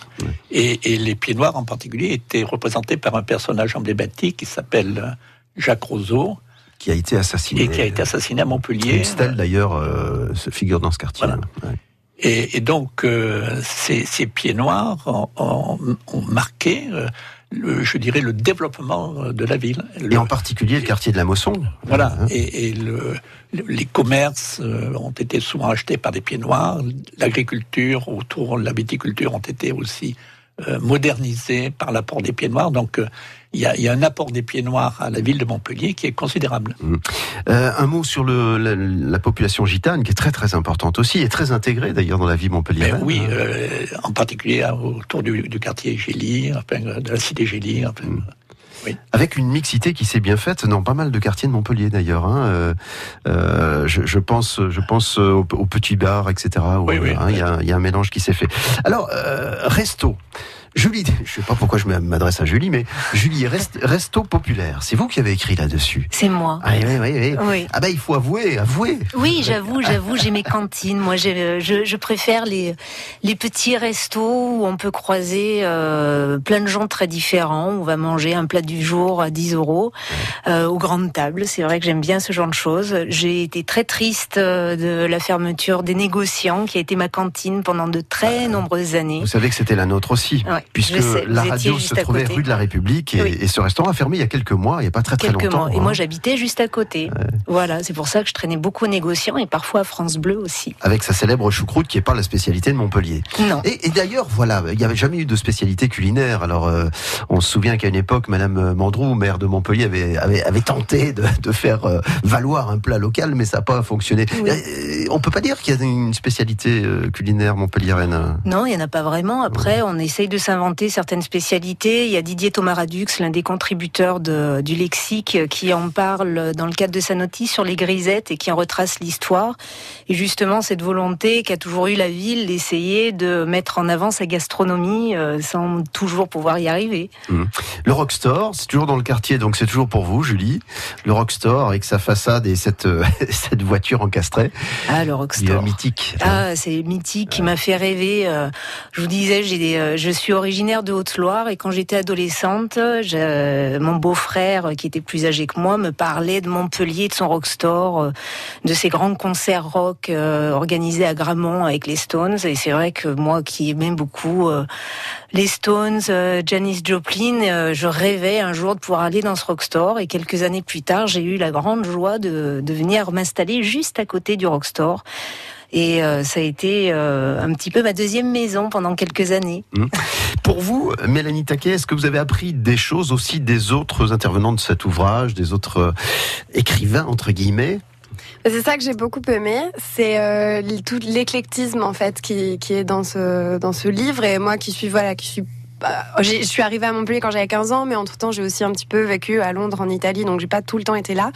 G: Et, et les pieds noirs en particulier étaient représentés par un personnage emblématique qui s'appelle euh, Jacques Rousseau.
C: Qui a été assassiné.
G: Et qui a été assassiné à Montpellier.
C: Une stèle d'ailleurs euh, se figure dans ce quartier. Ouais.
G: Et, et donc, euh, ces, ces pieds noirs ont, ont- ont marqué, euh, le, je dirais, le développement de la ville.
C: Et en particulier le quartier de la Mosson.
G: Voilà. Et, et le- le- les commerces euh, ont été souvent achetés par des pieds noirs. L'agriculture autour, la viticulture ont été aussi euh, modernisés par l'apport des pieds noirs. Donc, euh, il y, a, il y a un apport des pieds noirs à la ville de Montpellier qui est considérable.
C: Euh, un mot sur le, la, la population gitane, qui est très très importante aussi, et très intégrée d'ailleurs dans la vie montpelliéraine.
G: Mais oui, euh, en particulier euh, autour du, du quartier Gély, enfin, euh, de la cité Gély. Enfin, oui.
C: Avec une mixité qui s'est bien faite dans pas mal de quartiers de Montpellier d'ailleurs. Hein. Euh, euh, je, je pense, je pense au, au petit bar, etc. où,
G: Oui, oui.
C: hein, Il y, a, il y a un mélange qui s'est fait. Alors, euh, resto. Julie, *laughs* je sais pas pourquoi je m'adresse à Julie, mais Julie, rest- resto populaire, c'est vous qui avez écrit là-dessus.
F: C'est moi.
C: Ah, oui, oui, oui.
F: Oui.
C: Ah ben il faut avouer, avouer.
F: Oui, j'avoue, j'avoue, j'ai mes cantines. Moi, j'ai- je, je préfère les, les petits restos où on peut croiser euh, plein de gens très différents. On va manger un plat du jour à 10 euros euh, aux grandes tables. C'est vrai que j'aime bien ce genre de choses. J'ai été très triste euh, de la fermeture des négociants, qui a été ma cantine pendant de très nombreuses années.
C: Vous savez que c'était la nôtre aussi,
F: Ouais,
C: puisque
F: sais,
C: la radio se trouvait rue de la République et,
F: Oui.
C: et ce restaurant a fermé il y a quelques mois, il n'y a pas très très
F: quelques
C: longtemps.
F: mois. Et
C: hein.
F: moi, j'habitais juste à côté. Voilà, c'est pour ça que je traînais beaucoup aux négociants et parfois à France Bleu aussi.
C: avec sa célèbre choucroute qui est pas la spécialité de Montpellier.
F: Non.
C: Et, et d'ailleurs, voilà, il n'y avait jamais eu de spécialité culinaire. Alors, euh, on se souvient qu'à une époque, Madame Mandrou, maire de Montpellier, avait, avait, avait tenté de, de faire euh, valoir un plat local, mais ça n'a pas fonctionné. Euh, on peut pas dire qu'il y a une spécialité culinaire montpelliéraine.
F: Non, il n'y en a pas vraiment. Après, on essaye de s'inventer certaines spécialités. Il y a Didier Thomas-Radux, l'un des contributeurs de- du lexique, euh, qui en parle dans le cadre de sa notice sur les grisettes et qui en retrace l'histoire. Et justement, cette volonté qu'a toujours eu la ville d'essayer de mettre en avant sa gastronomie euh, sans toujours pouvoir y arriver.
C: Hum. Le Rockstore, c'est toujours dans le quartier, donc c'est toujours pour vous, Julie. Le Rockstore avec sa façade et cette, euh, *laughs* cette voiture encastrée.
F: Ah, le Rockstore.
C: mythique.
F: Ah, c'est mythique qui m'a fait rêver. Je vous disais, j'ai des, je suis originaire de Haute-Loire et quand j'étais adolescente, mon beau-frère, qui était plus âgé que moi, me parlait de Montpellier, de son rockstore, euh, de ses grands concerts rock euh, organisés à Gramont avec les Stones. Et c'est vrai que moi, qui aimais beaucoup euh, les Stones, Janis Joplin, je rêvais un jour de pouvoir aller dans ce rockstore. Et quelques années plus tard, j'ai eu la grande joie de, de venir m'installer juste à côté du rockstore. Et euh, ça a été euh, un petit peu ma deuxième maison pendant quelques années.
C: Hum. Pour vous, Mélanie Taquet, est-ce que vous avez appris des choses aussi des autres intervenants de cet ouvrage, des autres euh, écrivains, entre guillemets?
E: C'est ça que j'ai beaucoup aimé, c'est euh, tout l'éclectisme en fait qui, qui est dans ce dans ce livre et moi qui suis voilà qui suis bah, je suis arrivée à Montpellier quand j'avais 15 ans, mais entre-temps, j'ai aussi un petit peu vécu à Londres, en Italie, donc j'ai pas tout le temps été là.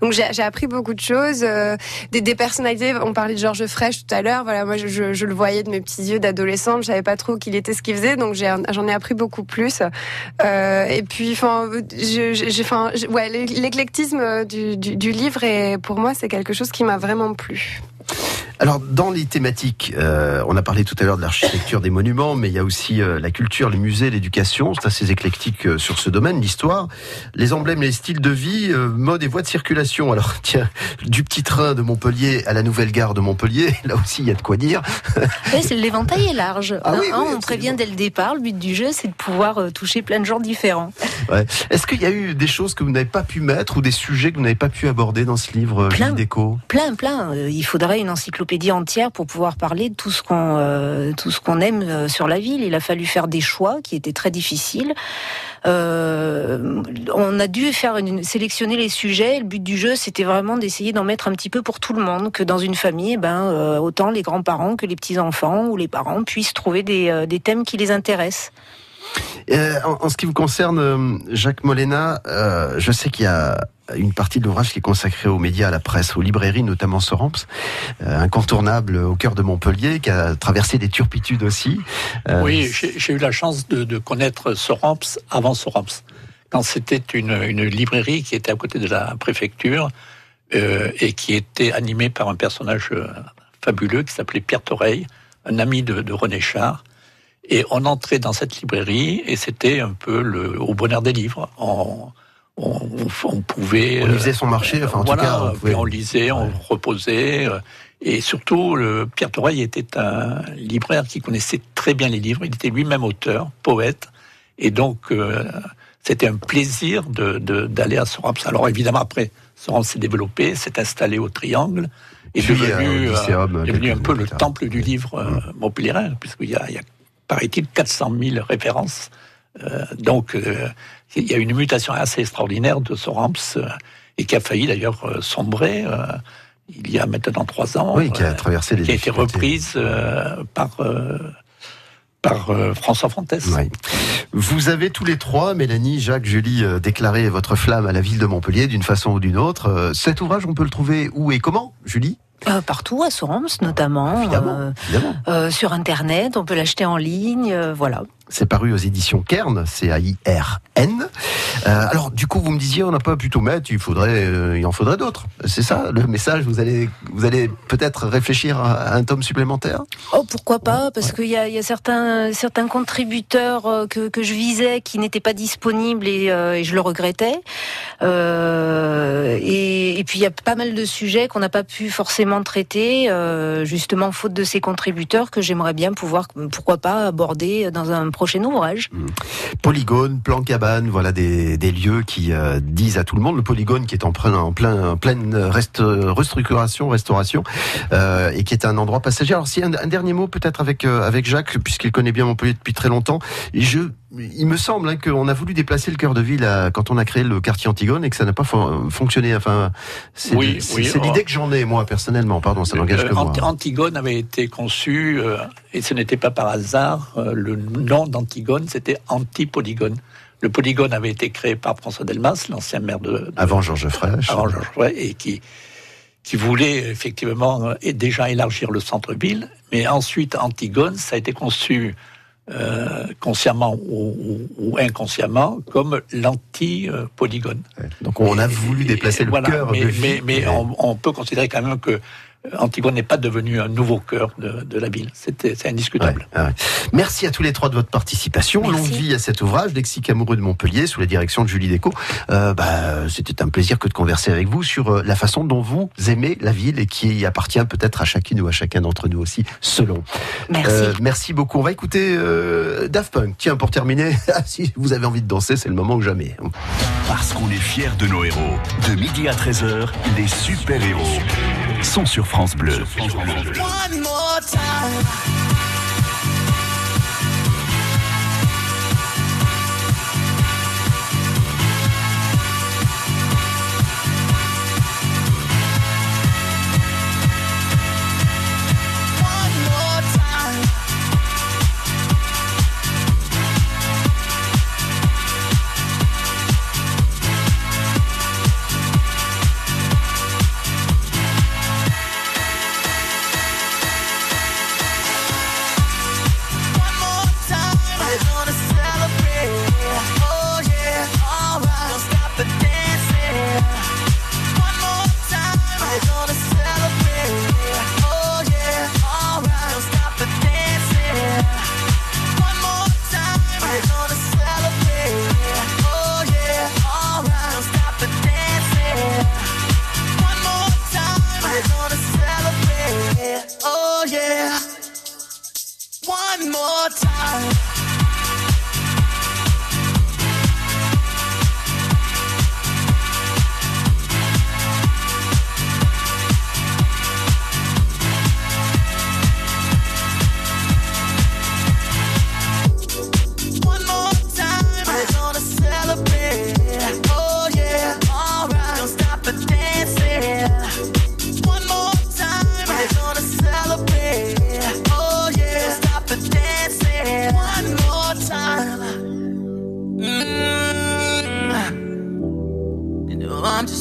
E: Donc j'ai appris beaucoup de choses, euh, des, des personnalités. On parlait de Georges Frêche tout à l'heure. Voilà, moi, je, le voyais de mes petits yeux d'adolescente. Je savais pas trop qui il était, ce qu'il faisait, donc j'en ai appris beaucoup plus. Euh, et puis, enfin, ouais, l'é- l'éclectisme du, livre, pour moi, c'est quelque chose qui m'a vraiment plu.
C: Alors, dans les thématiques, euh, on a parlé tout à l'heure de l'architecture des monuments, mais il y a aussi euh, la culture, les musées, l'éducation. C'est assez éclectique euh, sur ce domaine, l'histoire, les emblèmes, les styles de vie, mode et voies de circulation. Alors, *laughs* tiens, du petit train de Montpellier à la nouvelle gare de Montpellier, *laughs* là aussi, il y a de quoi dire.
F: Oui, l'éventail est large.
C: Ah oui,
F: Hein, on prévient dès le départ. Le but du jeu, c'est de pouvoir toucher plein de gens différents.
C: Ouais. Est-ce qu'il y a eu des choses que vous n'avez pas pu mettre ou des sujets que vous n'avez pas pu aborder dans ce livre,
F: Plein.
C: Déco
F: Plein, plein. Il faudrait une encyclopédie entière pour pouvoir parler de tout ce qu'on euh, tout ce qu'on aime euh, sur la ville. Il a fallu faire des choix qui étaient très difficiles. Euh, on a dû faire une, sélectionner les sujets. Le but du jeu, c'était vraiment d'essayer d'en mettre un petit peu pour tout le monde, que dans une famille, eh ben autant les grands-parents que les petits-enfants ou les parents puissent trouver des, des thèmes qui les intéressent.
C: En, en ce qui vous concerne, Jacques Molena, je sais qu'il y a une partie de l'ouvrage qui est consacrée aux médias, à la presse, aux librairies, notamment Soramps, euh, incontournable au cœur de Montpellier, qui a traversé des turpitudes aussi. Euh,
G: Oui, j'ai eu la chance de, connaître Soramps avant Soramps. Quand c'était une, librairie qui était à côté de la préfecture euh, et qui était animée par un personnage fabuleux qui s'appelait Pierre Toreille, un ami de, de René Char. Et on entrait dans cette librairie et c'était un peu le, au bonheur des livres. On, on, on pouvait.
C: On y faisait son marché, enfin, en tout cas, on pouvait-
G: on lisait, on reposait. euh, Et surtout, le, Pierre Toreille était un libraire qui connaissait très bien les livres. Il était lui-même auteur, poète. Et donc, euh, c'était un plaisir d'aller à Sorams. Alors évidemment, après, Sorams s'est développé, s'est installé au Triangle. Et
C: Puis,
G: devenu,
C: euh,
G: euh, devenu un peu le temple du livre euh, montpelliérain, puisqu'il y a, a paraît-il, 400 000 références. Euh, donc, euh, il y a une mutation assez extraordinaire de Sorams, euh, et qui a failli d'ailleurs euh, sombrer euh, il y a maintenant trois ans.
C: Oui, qui a traversé des
G: qui a été reprise euh, par, euh, par euh, François Fontes.
C: Ouais. Vous avez tous les trois, Mélanie, Jacques, Julie, euh, déclaré votre flamme à la ville de Montpellier d'une façon ou d'une autre. Euh, Cet ouvrage, on peut le trouver où et comment, Julie?
F: Euh, partout, à Sorams notamment. euh, euh, sur Internet, on peut l'acheter en ligne, euh, voilà.
C: C'est paru aux éditions Kern, C-A-I-R-N. Euh, alors, du coup, vous me disiez, on n'a pas pu tout mettre, il faudrait, euh, il en faudrait d'autres. C'est ça le message Vous allez, vous allez peut-être réfléchir à, un tome supplémentaire?
F: Oh, pourquoi pas Parce qu'il y a, il y a certains, certains contributeurs euh, que, que je visais qui n'étaient pas disponibles et, euh, et je le regrettais. Et, et puis il y a pas mal de sujets qu'on n'a pas pu forcément traiter, justement faute de ces contributeurs que j'aimerais bien pouvoir, pourquoi pas, aborder dans un prochain ouvrage.
C: Polygone, plan cabane, voilà des, lieux qui euh, disent à tout le monde. Le polygone qui est en plein, en plein, en pleine rest- restructuration, restauration, euh, et qui est un endroit passager. Alors, si un, un dernier mot peut-être avec euh, avec Jacques, puisqu'il connaît bien Montpellier depuis très longtemps. Je, il me semble hein, qu'on a voulu déplacer le cœur de ville à- quand on a créé le quartier Antigone et que ça n'a pas fon- fonctionné. Enfin, c'est
G: Oui, oui, oh.
C: l'idée que j'en ai moi personnellement. Pardon, ça n'engage
G: Euh,
C: que moi.
G: Ant- Antigone avait été conçu, euh, et ce n'était pas par hasard, euh, le nom d'Antigone, c'était Antipolygone. Le polygone avait été créé par François Delmas, l'ancien maire de, de-
C: Avant Georges Frêche.
G: avant Georges Frêche, et qui, qui voulait effectivement euh, déjà élargir le centre-ville. Mais ensuite, Antigone, ça a été conçu euh, consciemment ou, ou- ou inconsciemment comme l'anti-polygone.
C: Donc on a voulu déplacer le
G: Voilà,
C: cœur
G: mais,
C: de
G: mais, mais on, on peut considérer quand même que Antigone n'est pas devenu un nouveau cœur de, de la ville. C'était- C'est indiscutable.
C: Ouais. Merci à tous les trois de votre participation.
G: Merci.
C: Longue vie à cet ouvrage, Lexique amoureux de Montpellier, sous la direction de Julie Déco. Euh, bah, C'était un plaisir que de converser avec vous sur euh, la façon dont vous aimez la ville et qui appartient peut-être à chacune ou à chacun d'entre nous aussi, selon.
F: Merci.
C: Euh, merci beaucoup. On va écouter euh, Daft Punk. Tiens, pour terminer, *laughs* ah, si vous avez envie de danser, c'est le moment ou jamais.
A: Parce qu'on est fiers de nos héros. De midi à 13h, les super-héros sont sur France Bleu.
N: One more time.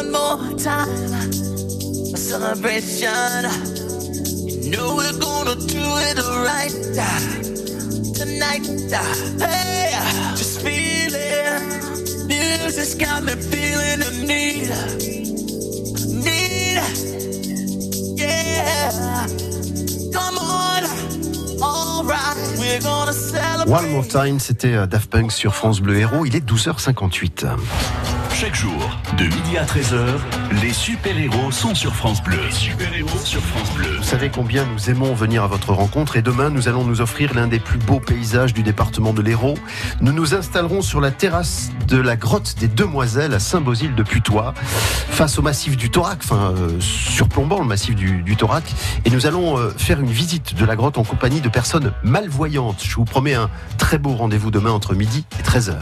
Q: One more time. A celebration. You know we're gonna do it right tonight. Hey, just feel it. Music's got me feeling the need. Need. Yeah. Come on.
C: One More Time, c'était euh, Daft Punk sur France Bleu Héros. Il est 12h58.
A: Chaque jour, de midi à 13h, les super-héros sont sur France Bleu. Les super-héros sur France Bleu.
C: Vous savez combien nous aimons venir à votre rencontre et demain nous allons nous offrir l'un des plus beaux paysages du département de l'Hérault. Nous nous installerons sur la terrasse de la grotte des Demoiselles à Saint-Bosile de Putois, face au massif du Thorac, enfin euh, surplombant le massif du, Thorac, et nous allons euh, faire une visite de la grotte en compagnie de personnes malvoyantes. Je vous promets un très beau rendez-vous demain entre midi et 13h.